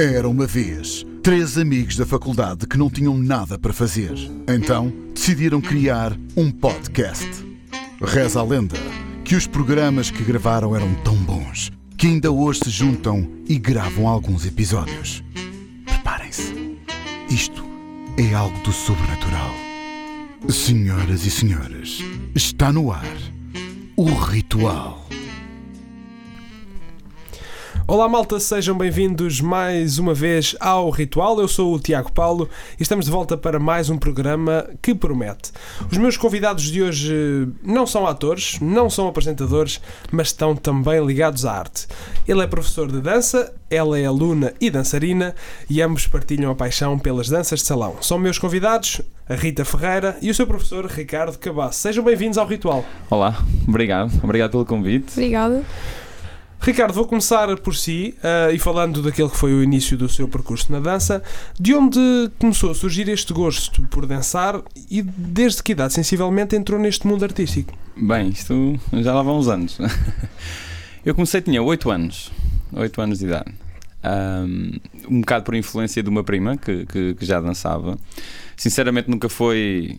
Era uma vez três amigos da faculdade que não tinham nada para fazer. Então decidiram criar um podcast. Reza a lenda que os programas que gravaram eram tão bons que ainda hoje se juntam e gravam alguns episódios. Preparem-se. Isto é algo do sobrenatural. Senhoras e senhores, está no ar o ritual. Olá malta, sejam bem-vindos mais uma vez ao Ritual. Eu sou o Tiago Paulo e estamos de volta para mais um programa que promete. Os meus convidados de hoje não são atores, não são apresentadores, mas estão também ligados à arte. Ele é professor de dança, ela é aluna e dançarina e ambos partilham a paixão pelas danças de salão. São meus convidados, a Rita Ferreira e o seu professor Ricardo Cabasso. Sejam bem-vindos ao Ritual. Olá, obrigado. Obrigado pelo convite. Obrigada. Ricardo, vou começar por si uh, e falando daquele que foi o início do seu percurso na dança. De onde começou a surgir este gosto por dançar e desde que idade sensivelmente entrou neste mundo artístico? Bem, isto já lá vão uns anos. Eu comecei, tinha 8 anos, 8 anos de idade. Um, bocado por influência de uma prima que, que, que já dançava. Sinceramente, nunca foi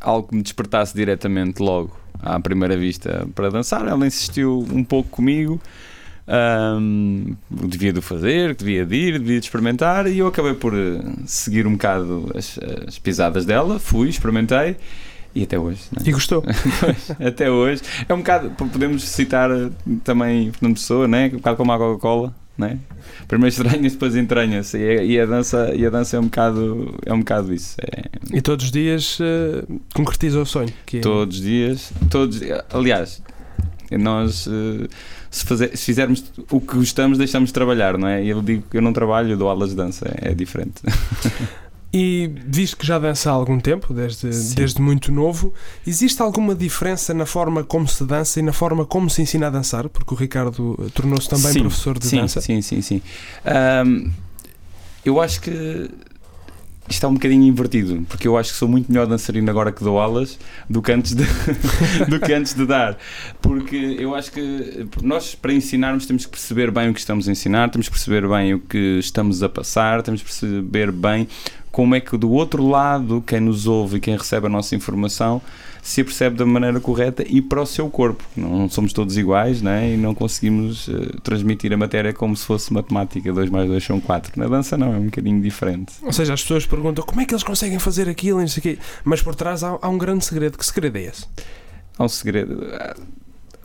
algo que me despertasse diretamente logo à primeira vista para dançar. Ela insistiu um pouco comigo. Um, devia de fazer, devia de ir, devia de experimentar e eu acabei por eh, seguir um bocado as, as pisadas dela, fui, experimentei e até hoje. É? E gostou? até hoje. É um bocado, podemos citar eh, também Fernando Pessoa, né? um bocado como a Coca-Cola, né? Primeiro estranha-se, depois entranha-se. E, a, e, a dança, e a dança é um bocado, é um bocado isso. É... E todos os dias uh, concretiza o sonho. É... Todos os dias. Todos, aliás, nós. Uh, se, fazer, se, fizermos o que gostamos, deixamos de trabalhar, não é? E eu digo que eu não trabalho, eu dou aulas de dança, é, é diferente. E visto que já dança há algum tempo, desde, desde muito novo, existe alguma diferença na forma como se dança e na forma como se ensina a dançar? Porque o Ricardo eh, tornou-se também sim, professor de sim, dança. Sim, sim, sim. Um, eu acho que isto está um bocadinho invertido, porque eu acho que sou muito melhor dançarino agora que dou aulas do que antes de, do que antes de dar. Porque eu acho que nós, para ensinarmos, temos que perceber bem o que estamos a ensinar, temos que perceber bem o que estamos a passar, temos que perceber bem como é que do outro lado, quem nos ouve e quem recebe a nossa informação se apercebe da maneira correta e para o seu corpo. Não somos todos iguais né? e não conseguimos uh, transmitir a matéria como se fosse matemática, 2 mais 2 são 4. Na dança não, é um bocadinho diferente. Ou seja, as pessoas perguntam como é que eles conseguem fazer aquilo e não sei o quê, mas por trás há, há um grande segredo. Que segredo é esse? Há um segredo.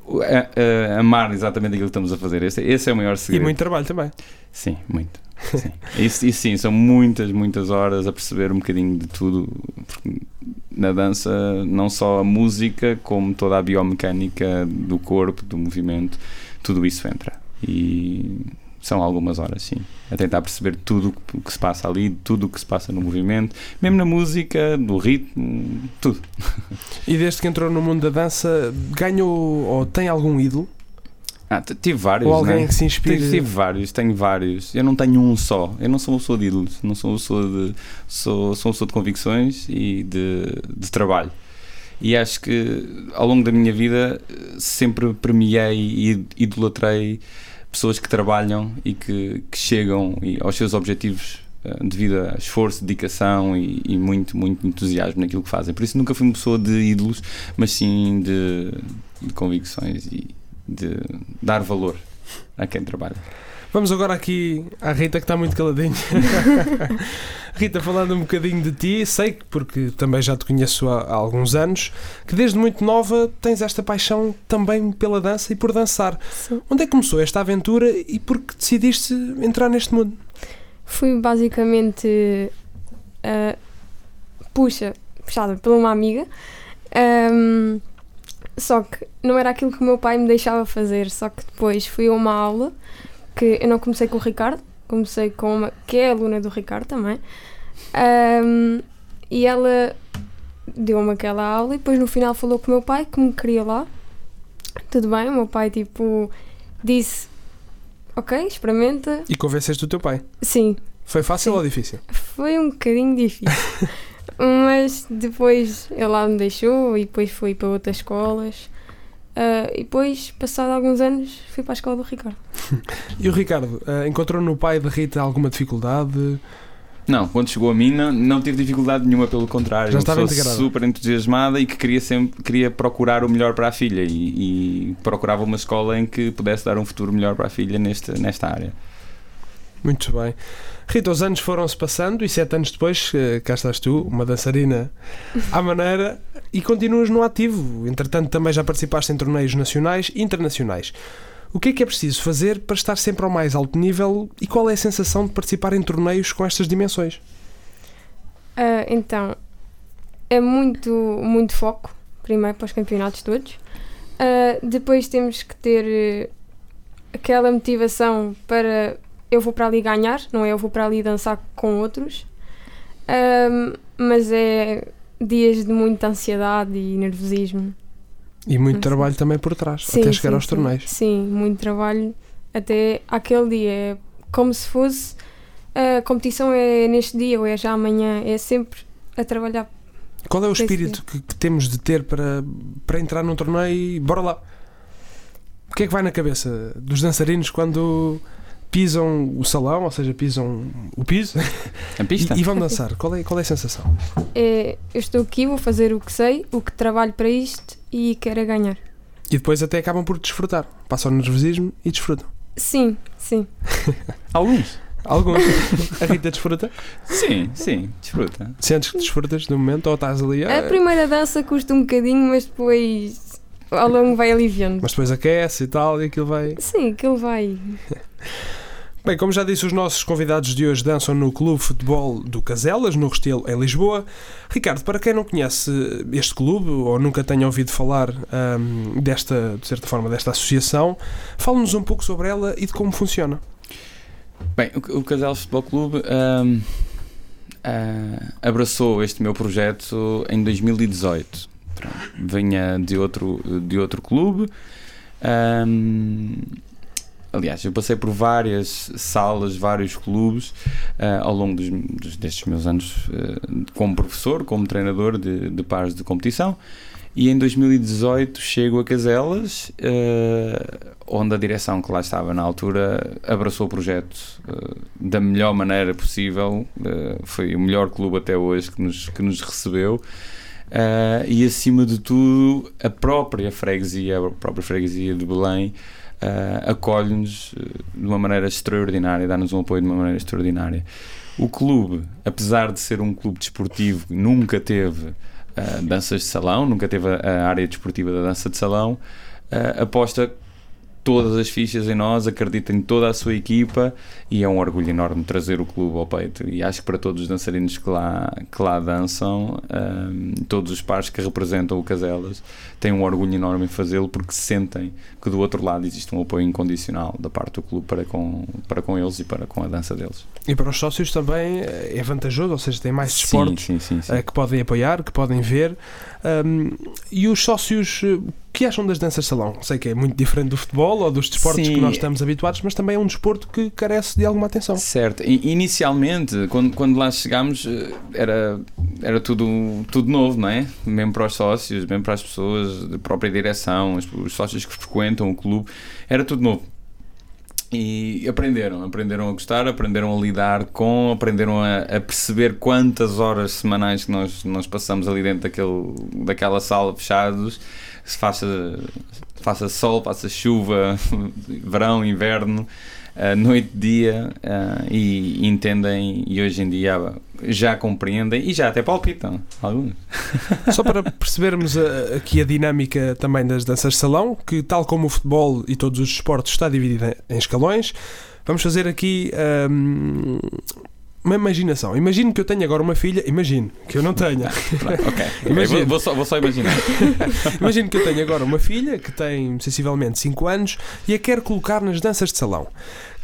Uh, amar exatamente aquilo que estamos a fazer. Esse, esse é o maior segredo. E muito trabalho também. Sim, muito. Sim. e, e, sim, são muitas, muitas horas a perceber um bocadinho de tudo. Porque na dança, não só a música, como toda a biomecânica do corpo, do movimento, tudo isso entra. E são algumas horas, sim. A tentar perceber tudo o que se passa ali, tudo o que se passa no movimento, mesmo na música, no ritmo, tudo. E desde que entrou no mundo da dança, ganhou ou tem algum ídolo? Ah, tive vários. Ou alguém né? que se inspire? Tive, tive, vários, tenho vários. Eu não tenho um só. Eu não sou uma pessoa de ídolos. Não sou uma pessoa de. Sou, sou uma pessoa de convicções e de, de trabalho. E acho que ao longo da minha vida sempre premiei e idolatrei pessoas que trabalham e que, que chegam aos seus objetivos eh, devido a esforço, dedicação e, e, muito, muito entusiasmo naquilo que fazem. Por isso nunca fui uma pessoa de ídolos, mas sim de, de convicções e, de dar valor a quem trabalha. Vamos agora aqui à Rita que está muito caladinha. Rita, falando um bocadinho de ti, sei que, porque também já te conheço há, há, alguns anos, que desde muito nova tens esta paixão também pela dança e por dançar. Sim. Onde é que começou esta aventura e por que decidiste entrar neste mundo? Fui basicamente uh, puxa, puxada por uma amiga. Um, só que não era aquilo que o meu pai me deixava fazer. Só que depois fui a uma aula que eu não comecei com o Ricardo, comecei com uma que é aluna do Ricardo também. Um, e ela deu-me aquela aula e depois no final falou com o meu pai que me queria lá. Tudo bem, o meu pai tipo disse ok, experimenta. E convenceste o teu pai? Sim. Foi fácil Sim. ou difícil? Foi um bocadinho difícil. Mas depois ele lá me deixou e depois fui para outras escolas. Uh, e depois, passado alguns anos, fui para a escola do Ricardo. E o Ricardo, eh, encontrou no pai da Rita alguma dificuldade? Não, quando chegou a mim não, não tive dificuldade nenhuma, pelo contrário. Já estava integrada. super entusiasmada e que queria sempre queria procurar o melhor para a filha e, e procurava uma escola em que pudesse dar um futuro melhor para a filha neste, nesta área. Muito bem. Rita, os anos foram-se passando e sete anos depois, eh, cá estás tu, uma dançarina à maneira, e continuas no ativo. Entretanto, também já participaste em torneios nacionais e internacionais. O que é que é preciso fazer para estar sempre ao mais alto nível e qual é a sensação de participar em torneios com estas dimensões? Ah, então, é muito, muito foco, primeiro para os campeonatos todos. Ah, depois temos que ter eh, aquela motivação para eu vou para ali ganhar, não é eu vou para ali dançar com outros. Ahm, mas é dias de muita ansiedade e nervosismo. E muito trabalho também por trás, Sim, até chegar sim, aos sim. torneios. Sim, muito trabalho até aquele dia. É como se fosse a competição é neste dia ou é já amanhã. É sempre a trabalhar. Qual é o espírito que, que temos de ter para, para entrar num torneio e bora lá? O que é que vai na cabeça dos dançarinos quando pisam o salão, ou seja, pisam o piso A pista? e, e vão dançar? Qual é, qual é a sensação? É, eu estou aqui, vou fazer o que sei, o que trabalho para isto e quero é ganhar. E depois até acabam por desfrutar. Passam o nervosismo e desfrutam. Sim, sim. Alguns. Alguns. a Rita desfruta? Sim, sim, desfruta. Sentes que desfrutas do momento ou estás ali A ah, primeira dança custa um bocadinho, mas depois ao longo vai aliviando. Mas depois aquece e tal e aquilo vai. Sim, aquilo vai. Bem, como já disse, os nossos convidados de hoje dançam no Clube Futebol do Caselas, no Restelo, em Lisboa. Ricardo, para quem não conhece este clube ou nunca tenha ouvido falar ahm, desta, de certa forma, desta associação, fale-nos um pouco sobre ela e de como funciona. Bem, o, o Casal Futebol Clube ahm, ah, abraçou este meu projeto em 2018. Pronto, Vinha de outro, de outro clube. ahm, aliás, eu passei por várias salas, vários clubes ah, ao longo dos, dos- destes meus anos ah, como professor, como treinador de, de pares de competição. E em 2018 chego a Caselas, eh, onde a direção que lá estava na altura abraçou o projeto eh, da melhor maneira possível. Eh, foi o melhor clube até hoje que nos, que nos recebeu. Eh, e acima de tudo, a própria freguesia, a própria freguesia de Belém, eh, acolhe-nos eh, de uma maneira extraordinária, dá-nos um apoio de uma maneira extraordinária. O clube, apesar de ser um clube desportivo, nunca teve uh, danças de salão, nunca teve a, a área desportiva da dança de salão, uh, aposta todas as fichas em nós, acredita em toda a sua equipa e é um orgulho enorme trazer o clube ao peito. E acho que para todos os dançarinos que lá, que lá dançam, um, todos os pares que representam o Caselas, têm um orgulho enorme em fazê-lo porque sentem que do outro lado existe um apoio incondicional da parte do clube para com, para com eles e para com a dança deles. E para os sócios também eh, é vantajoso, ou seja, tem mais desportos Sim, sim, sim. eh, que podem apoiar, que podem ver. Ahm, e os sócios, eh, que acham das danças de salão? Sei que é muito diferente do futebol ou dos desportos Sim. que nós estamos habituados, mas também é um desporto que carece de alguma atenção. Certo. I- Inicialmente, quando, quando lá chegámos, eh, era, era tudo, tudo novo, não é? Mesmo para os sócios, mesmo para as pessoas, a própria direção, os, os sócios que frequentam o clube, era tudo novo. E aprenderam, aprenderam a gostar, aprenderam a lidar com, aprenderam a, a perceber quantas horas semanais que nós, nós passamos ali dentro daquele, daquela sala fechados, se faça, faça sol, faça chuva, verão, inverno, uh, noite, dia, uh, e, entendem e hoje em dia já compreendem e já até palpitam alguns. Só para percebermos a- aqui a dinâmica também das danças de salão, que tal como o futebol e todos os esportes está dividida em escalões, vamos fazer aqui ahm, uma imaginação. Imagino que eu tenho agora uma filha, imagino que eu não tenha. Ok, Imagina. vou, vou só, vou só imaginar. Imagino que eu tenho agora uma filha que tem sensivelmente 5 anos e a quero colocar nas danças de salão.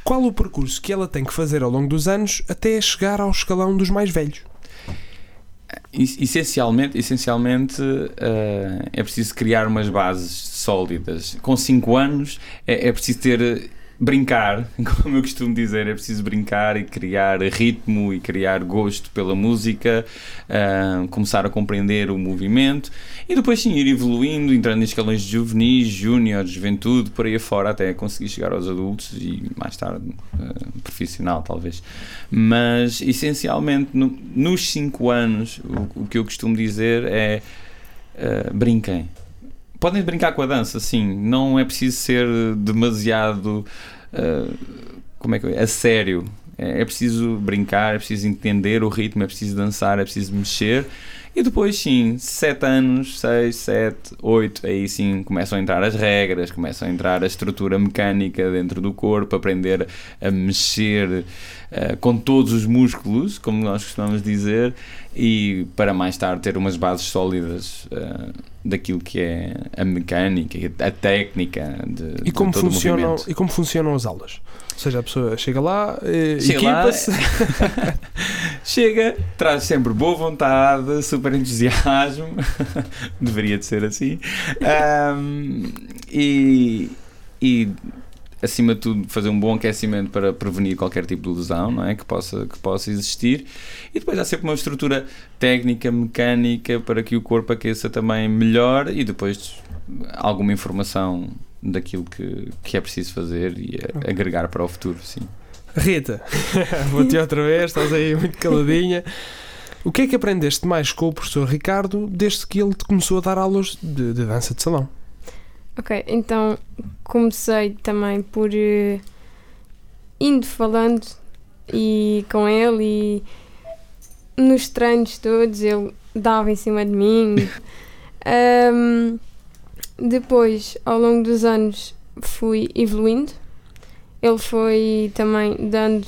Qual o percurso que ela tem que fazer ao longo dos anos até chegar ao escalão dos mais velhos? Es- Essencialmente, essencialmente eh, é preciso criar umas bases sólidas. Com 5 anos é, é preciso ter brincar, como eu costumo dizer, é preciso brincar e criar ritmo e criar gosto pela música, uh, começar a compreender o movimento e depois sim ir evoluindo, entrando em escalões de juvenis, júnior, juventude, por aí afora, até conseguir chegar aos adultos e mais tarde uh, profissional, talvez. Mas essencialmente, no, nos 5 anos, o, o, que eu costumo dizer é uh, brinquem podem brincar com a dança, sim. Não é preciso ser demasiado. Uh, como é que é? A sério. É, é preciso brincar, é preciso entender o ritmo, é preciso dançar, é preciso mexer. E depois, sim, 7 anos, 6, 7, 8, aí sim começam a entrar as regras, começam a entrar a estrutura mecânica dentro do corpo, aprender a mexer uh, com todos os músculos, como nós costumamos dizer, e para mais tarde ter umas bases sólidas uh, daquilo que é a mecânica, a técnica de, e como de todo funcionam o movimento. E como funcionam as aulas? Ou seja, a pessoa chega lá, eh, equipa-se. Chega, traz sempre boa vontade, super entusiasmo, deveria de ser assim, Ahm, e, e acima de tudo fazer um bom aquecimento para prevenir qualquer tipo de lesão não é? que, possa, que possa existir e depois há sempre uma estrutura técnica, mecânica para que o corpo aqueça também melhor e depois alguma informação daquilo que, que é preciso fazer e a- agregar para o futuro, sim. Rita, vou-te outra vez, estás aí muito caladinha. O que é que aprendeste mais com o professor Ricardo desde que ele te começou a dar aulas de, de dança de salão? Ok, então comecei também por eh, indo falando e com ele e nos treinos todos ele dava em cima de mim. Ahm, depois, ao longo dos anos, fui evoluindo. Ele foi também dando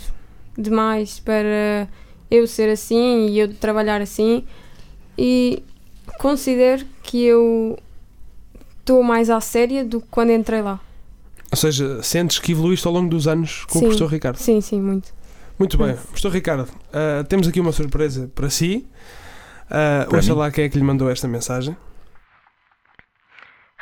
demais para eu ser assim e eu trabalhar assim. E considero que eu estou mais à séria do que quando entrei lá. Ou seja, sentes que evoluíste ao longo dos anos com Sim. o professor Ricardo? Sim, sim, muito. Muito bem. Sim. Professor Ricardo, ah, temos aqui uma surpresa para si. Uh, Para ouça mim? lá quem é que lhe mandou esta mensagem.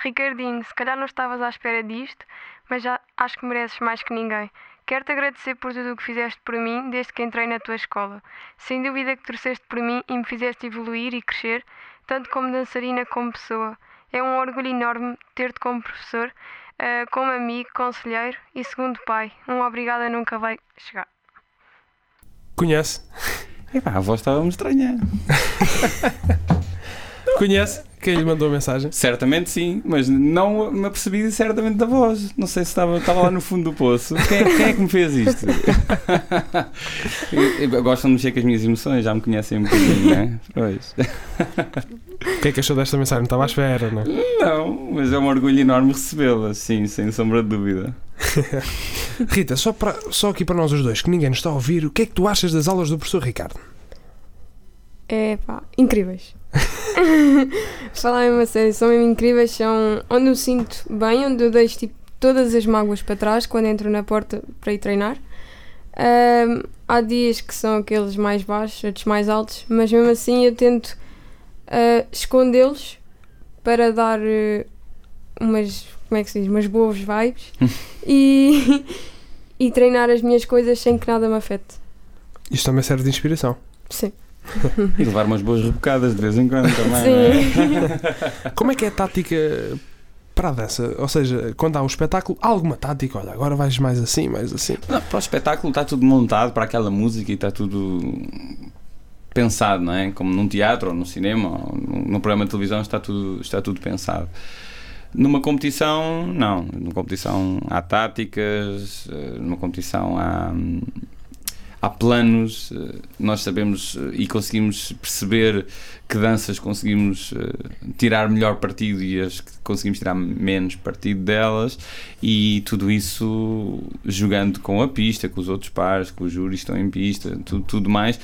Ricardinho, se calhar não estavas à espera disto, mas já acho que mereces mais que ninguém. Quero-te agradecer por tudo o que fizeste por mim desde que entrei na tua escola. Sem dúvida que torceste por mim e me fizeste evoluir e crescer, tanto como dançarina como pessoa. É um orgulho enorme ter-te como professor, ah, como amigo, conselheiro e segundo pai. Um obrigada nunca vai chegar. Conhece? Epá, a voz estava-me estranha. Conhece quem lhe mandou a mensagem? Certamente sim, mas não me apercebi certamente da voz. Não sei se estava, estava lá no fundo do poço. Quem, quem é que me fez isto? Eu- eu Gostam de mexer com as minhas emoções, já me conhecem um bocadinho, não é? Pois. O que é que achou desta mensagem? Não estava à espera, não é? Não, mas é um orgulho enorme recebê-la, sim, sem sombra de dúvida. Rita, só, para, só aqui para nós os dois, que ninguém nos está a ouvir, o que é que tu achas das aulas do professor Ricardo? É pá, incríveis. Falar mesmo a sério, são mesmo incríveis, são onde eu sinto bem, onde eu deixo tipo, todas as mágoas para trás quando entro na porta para ir treinar. Ahm, há dias que são aqueles mais baixos, outros mais altos, mas mesmo assim eu tento ah, escondê-los para dar eh, umas, como é que se diz, umas boas vibes e, e treinar as minhas coisas sem que nada me afete. Isto também serve de inspiração. Sim. E levar umas boas rebocadas de vez em quando também. é? Sim. Como é que é a tática para a dança? Ou seja, quando há um espetáculo, há alguma tática? Olha, agora vais mais assim, mais assim. Não, para o espetáculo está tudo montado para aquela música e está tudo pensado, não é? Como num teatro ou no cinema ou num num programa de televisão está tudo, está tudo pensado. Numa competição, não. Numa competição há táticas, eh, numa competição há, hum, há planos, eh, nós sabemos eh, e conseguimos perceber que danças conseguimos eh, tirar melhor partido e as que conseguimos tirar menos partido delas e tudo isso jogando com a pista, com os outros pares, com os júris que estão em pista, tudo, tudo mais.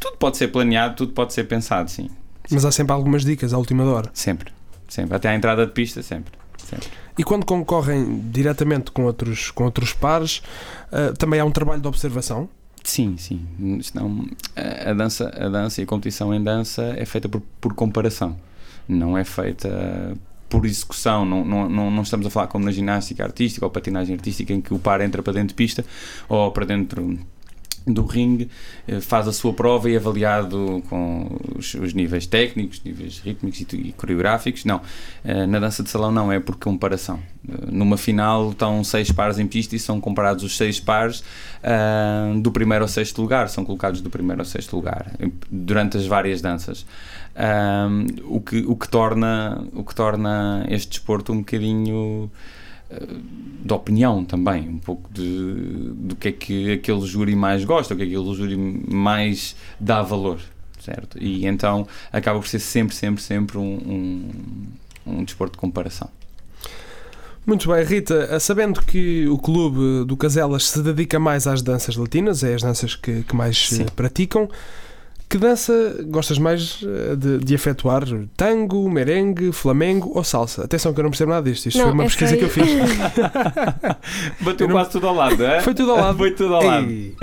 Tudo pode ser planeado, tudo pode ser pensado, sim. Mas há sempre algumas dicas à última hora. Sempre. Sempre. Até à entrada de pista, sempre. sempre. E quando concorrem diretamente com outros, com outros pares, ah, também há um trabalho de observação. Sim, sim. Senão, a, a dança, a dança e a competição em dança é feita por, por comparação. Não é feita por execução, não, não, não, estamos a falar como na ginástica artística ou patinagem artística em que o par entra para dentro de pista ou para dentro do ringue, eh, faz a sua prova e é avaliado com os, os níveis técnicos, níveis rítmicos e, e, coreográficos. Não, eh, na dança de salão não, é por comparação. Eh, numa final estão seis pares em pista e são comparados os seis pares uh, do primeiro ao sexto lugar, são colocados do primeiro ao sexto lugar durante as várias danças. o, que, o, que torna, o que torna este desporto um bocadinho de opinião também, um pouco de, do que é que aquele júri mais gosta, o que é que aquele júri mais dá valor, certo? E então acaba por ser sempre, sempre, sempre um, um, um desporto de comparação. Muito bem, Rita, sabendo que o clube do Caselas se dedica mais às danças latinas, é as danças que, que mais Sim. praticam, que dança gostas mais eh, de, de, efetuar? Tango, merengue, flamengo ou salsa? Atenção que eu não percebo nada disto. Isto não, foi uma pesquisa aí... que eu fiz. Bateu quase tudo ao lado, é? Foi tudo ao lado. Foi tudo ao lado. Ei,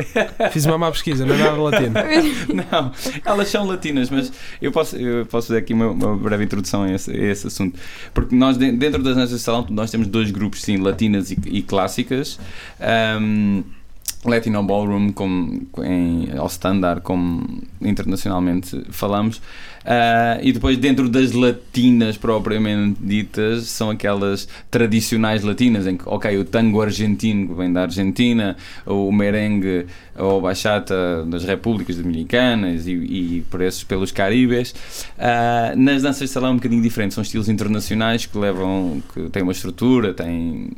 fiz uma má pesquisa, não é nada latino. não, elas são latinas, mas eu posso, eu posso fazer aqui uma, uma breve introdução a esse, a esse, assunto. Porque nós, dentro das danças de salão, nós temos dois grupos, sim, latinas e, e clássicas. Um, Latino Ballroom como em, ao standard, como internacionalmente falamos, Uh, e depois, dentro das latinas propriamente ditas, são aquelas tradicionais latinas, em que, ok, o tango argentino que vem da Argentina, o merengue ou bachata das repúblicas dominicanas e, e por esses pelos caribes. Uh, nas danças de salão, um bocadinho diferente, são estilos internacionais que levam, que têm uma estrutura, têm.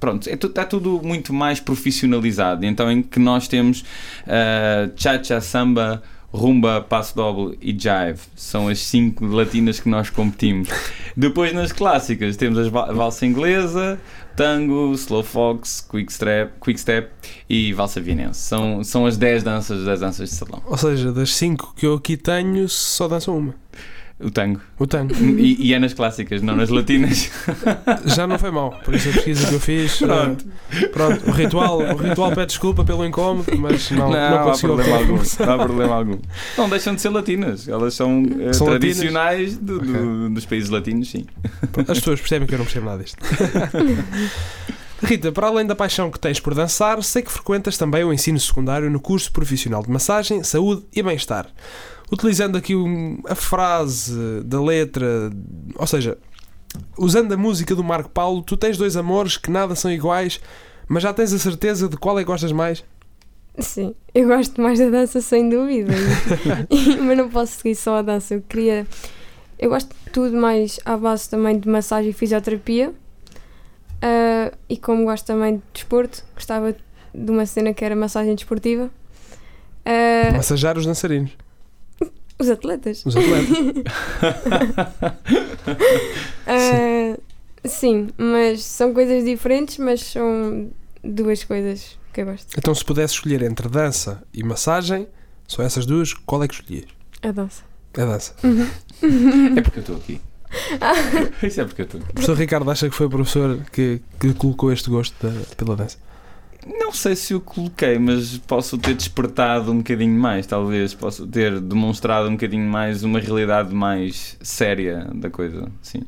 Pronto, é, está tudo muito mais profissionalizado. Então, em que nós temos uh, cha-cha, samba rumba, passo doble e jive. São as cinco latinas que nós competimos. Depois nas clássicas temos a valsa inglesa, tango, slow fox, quick step, quick step e valsa vienense. São, são as 10 danças danças de salão. Ou seja, das 5 que eu aqui tenho, só dançam uma. O tango. O tango. E, e, é nas clássicas, não nas latinas. Já não foi mal, por isso a pesquisa que eu fiz. Pronto. Uh, pronto. O, ritual, o ritual pede desculpa pelo incómodo, mas não, não, não, há problema algum. Não há problema algum. Não deixam de ser latinas, elas são, uh, são tradicionais do, do, okay. dos países latinos, sim. As pessoas percebem que eu não percebo nada disto. Rita, para além da paixão que tens por dançar, sei que frequentas também o ensino secundário no curso profissional de massagem, saúde e bem-estar utilizando aqui um, a frase da letra, ou seja, usando a música do Marco Paulo, tu tens dois amores que nada são iguais, mas já tens a certeza de qual é que gostas mais? Sim, eu gosto mais da dança sem dúvida, mas não posso seguir só a dança. Eu queria. Eu gosto de tudo mais à base também de massagem e fisioterapia. Uh, e como gosto também de desporto, gostava de uma cena que era massagem desportiva. Uh, Massajar os dançarinos. Os atletas. Os atletas. uh, sim, mas são coisas diferentes, mas são duas coisas que eu gosto. Então, se pudesse escolher entre dança e massagem, só essas duas, qual é que escolhias? A dança. A dança. Uhum. é porque eu estou aqui. Isso é porque eu estou aqui. O professor Ricardo acha que foi o professor que, que colocou este gosto da, pela dança? Não sei se o coloquei, mas posso ter despertado um bocadinho mais, talvez. Posso ter demonstrado um bocadinho mais uma realidade mais séria da coisa. Sim,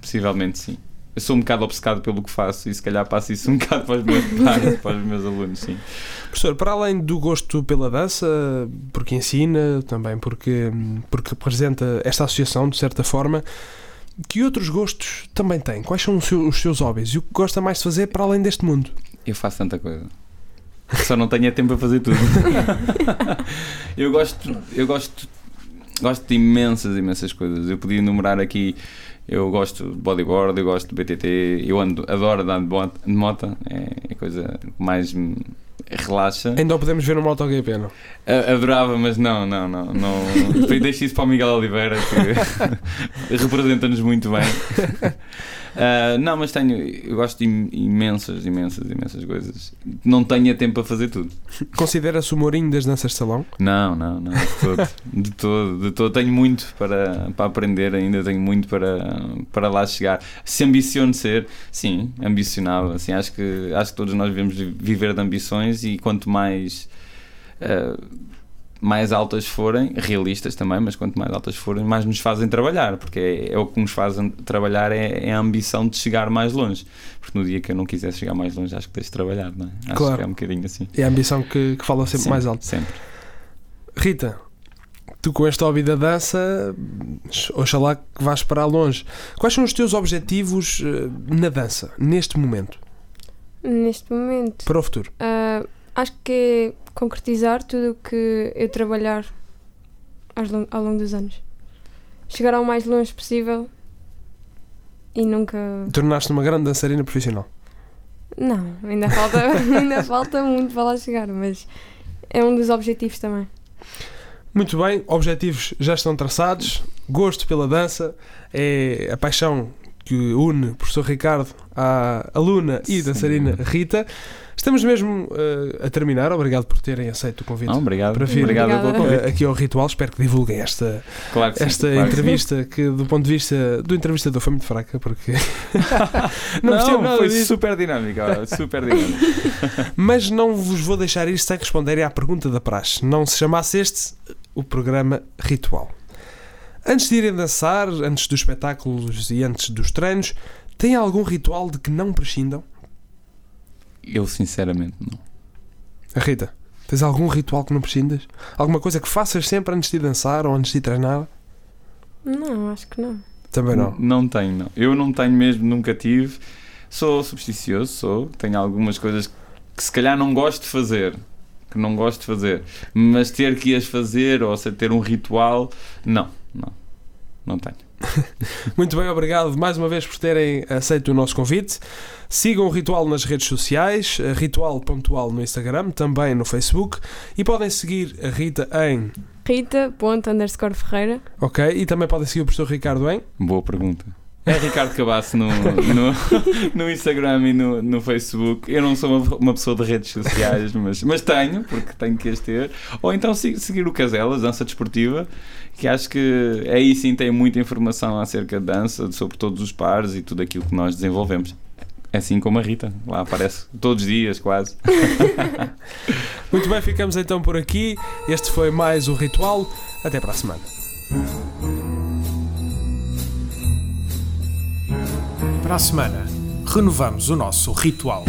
possivelmente sim. Eu sou um bocado obcecado pelo que faço e se calhar passo isso um bocado para os meus pais, para os meus alunos, sim. Professor, para além do gosto pela dança, porque ensina, também porque, porque representa esta associação, de certa forma, que outros gostos também tem? Quais são os seus, os seus hobbies e o que gosta mais de fazer para além deste mundo? Eu faço tanta coisa. Só não tenho tempo para fazer tudo. eu gosto, eu gosto, gosto de imensas, imensas coisas. Eu podia enumerar aqui. Eu gosto de bodyboard, eu gosto de BTT, eu ando, adoro andar de moto, é a coisa que mais me relaxa. Ainda podemos ver no MotoGP, não? Adorava, mas não, não, não. não. Deixo isso para o Miguel Oliveira, que representa-nos muito bem. Uh, não, mas tenho, eu gosto de imensas, imensas, imensas coisas. Não tenho tempo para fazer tudo. Considera-se o Mourinho das danças de salão? Não, não, não, de todo, de todo, de todo. Tenho muito para, para aprender ainda, tenho muito para, para lá chegar. Se ambiciono ser, sim, ambicionava. Assim, acho, que, acho que todos nós devemos viver de ambições e quanto mais. Uh, mais altas forem, realistas também, mas quanto mais altas forem, mais nos fazem trabalhar, porque é, é o que nos faz trabalhar, é, é, a ambição de chegar mais longe. Porque no dia que eu não quisesse chegar mais longe, acho que deixo de trabalhar, não é? Acho Claro. que é um bocadinho assim. É a ambição que, que fala sempre mais alto. Sempre. Rita, tu com este hobby da dança, oxalá que vais para longe. Quais são os teus objetivos eh, na dança, neste momento, Neste momento, para o futuro? ah, acho que é concretizar tudo o que eu trabalhar ao longo dos anos. Chegar ao mais longe possível e nunca. Tornaste uma grande dançarina profissional. Não, ainda falta, ainda falta muito para lá chegar, mas é um dos objetivos também. Muito bem, objetivos já estão traçados, gosto pela dança, é a paixão que une o professor Ricardo à aluna e Sim. dançarina Rita. Estamos mesmo eh, a terminar, obrigado por terem aceito o convite. Ah, obrigado. Para vir. Obrigado Obrigada. convite. eh, aqui ao Ritual, espero que divulguem esta, Claro que sim, esta claro que sim. entrevista que do ponto de vista do entrevistador foi muito fraca porque não, Não, nada foi disso. super dinâmica, super dinâmica. mas não vos vou deixar isto sem responderem à pergunta da praxe não se chamasse este o programa Ritual antes de irem dançar antes dos espetáculos e antes dos treinos têm algum ritual de que não prescindam? Eu sinceramente não. A Rita, tens algum ritual que não prescindas? Alguma coisa que faças sempre antes de dançar ou antes de treinar? Não, acho que não. Também não. Não tenho, não. Eu não tenho mesmo, nunca tive. Sou supersticioso, sou. Tenho algumas coisas que se calhar não gosto de fazer. Que não gosto de fazer. Mas ter que as fazer ou se- ter um ritual, não, não. Não tenho. Muito bem, obrigado mais uma vez por terem aceito o nosso convite. Sigam o Ritual nas redes sociais, Ritual Pontual no Instagram, também no Facebook e podem seguir a Rita em Rita.underscore Ferreira. ok e também podem seguir o professor Ricardo em Boa pergunta. É Ricardo Cabasso no, no, no Instagram e no, no Facebook. Eu não sou uma, uma pessoa de redes sociais, mas, mas tenho, porque tenho que as ter. Ou então se- seguir o Caselas, Dança Desportiva, que acho que aí sim tem muita informação acerca de dança, sobre todos os pares e tudo aquilo que nós desenvolvemos. Assim como a Rita, lá aparece todos os dias quase. Muito bem, ficamos então por aqui. Este foi mais o Ritual. Até para a semana. Para a semana, renovamos o nosso ritual.